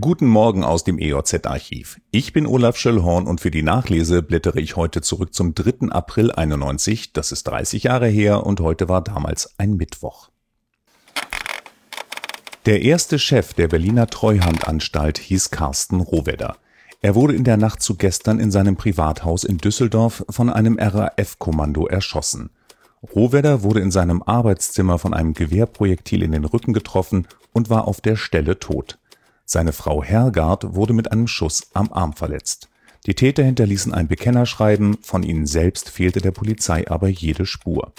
Guten Morgen aus dem EOZ-Archiv. Ich bin Olaf Schöllhorn und für die Nachlese blättere ich heute zurück zum 3. April 91. Das ist 30 Jahre her und heute war damals ein Mittwoch. Der erste Chef der Berliner Treuhandanstalt hieß Carsten Rohwedder. Er wurde in der Nacht zu gestern in seinem Privathaus in Düsseldorf von einem RAF-Kommando erschossen. Rohwedder wurde in seinem Arbeitszimmer von einem Gewehrprojektil in den Rücken getroffen und war auf der Stelle tot. Seine Frau Hergard wurde mit einem Schuss am Arm verletzt. Die Täter hinterließen ein Bekennerschreiben, von ihnen selbst fehlte der Polizei aber jede Spur.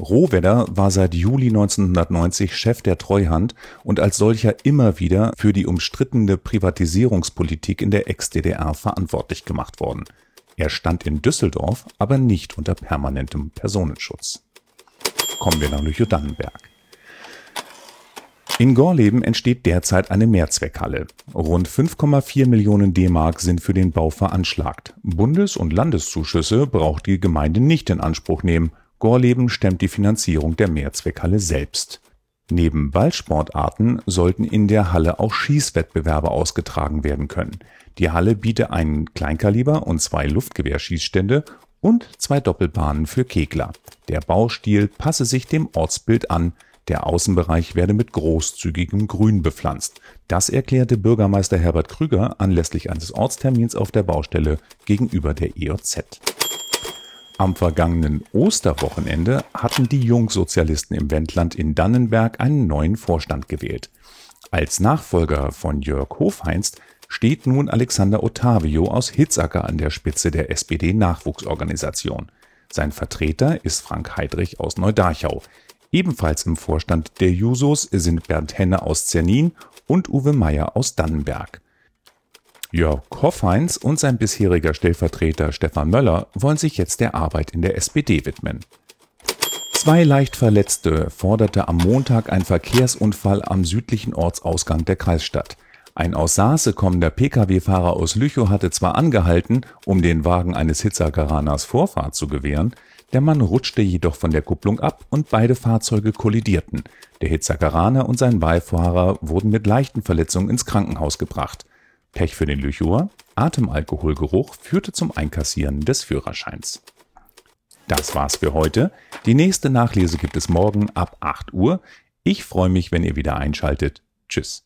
Rohwedder war seit Juli 1990 Chef der Treuhand und als solcher immer wieder für die umstrittene Privatisierungspolitik in der Ex-DDR verantwortlich gemacht worden. Er stand in Düsseldorf aber nicht unter permanentem Personenschutz. Kommen wir nach Lüchow-Dannenberg. In Gorleben entsteht derzeit eine Mehrzweckhalle. Rund 5,4 Millionen D-Mark sind für den Bau veranschlagt. Bundes- und Landeszuschüsse braucht die Gemeinde nicht in Anspruch nehmen. Gorleben stemmt die Finanzierung der Mehrzweckhalle selbst. Neben Ballsportarten sollten in der Halle auch Schießwettbewerbe ausgetragen werden können. Die Halle biete einen Kleinkaliber und zwei Luftgewehrschießstände und zwei Doppelbahnen für Kegler. Der Baustil passe sich dem Ortsbild an, der Außenbereich werde mit großzügigem Grün bepflanzt. Das erklärte Bürgermeister Herbert Krüger anlässlich eines Ortstermins auf der Baustelle gegenüber der EOZ. Am vergangenen Osterwochenende hatten die Jungsozialisten im Wendland in Dannenberg einen neuen Vorstand gewählt. Als Nachfolger von Jörg Hofheinst steht nun Alexander Ottavio aus Hitzacker an der Spitze der SPD-Nachwuchsorganisation. Sein Vertreter ist Frank Heidrich aus Neudarchau. Ebenfalls im Vorstand der Jusos sind Bernd Henne aus Zernin und Uwe Meyer aus Dannenberg. Jörg Hoffeins und sein bisheriger Stellvertreter Stefan Möller wollen sich jetzt der Arbeit in der SPD widmen. Zwei leicht Verletzte forderte am Montag ein Verkehrsunfall am südlichen Ortsausgang der Kreisstadt. Ein aus Saase kommender Pkw-Fahrer aus Lüchow hatte zwar angehalten, um den Wagen eines Hitzergaraners Vorfahrt zu gewähren, der Mann rutschte jedoch von der Kupplung ab und beide Fahrzeuge kollidierten. Der Hitzakaraner und sein Beifahrer wurden mit leichten Verletzungen ins Krankenhaus gebracht. Pech für den Lüchower, Atemalkoholgeruch führte zum Einkassieren des Führerscheins. Das war's für heute. Die nächste Nachlese gibt es morgen ab 8 Uhr. Ich freue mich, wenn ihr wieder einschaltet. Tschüss.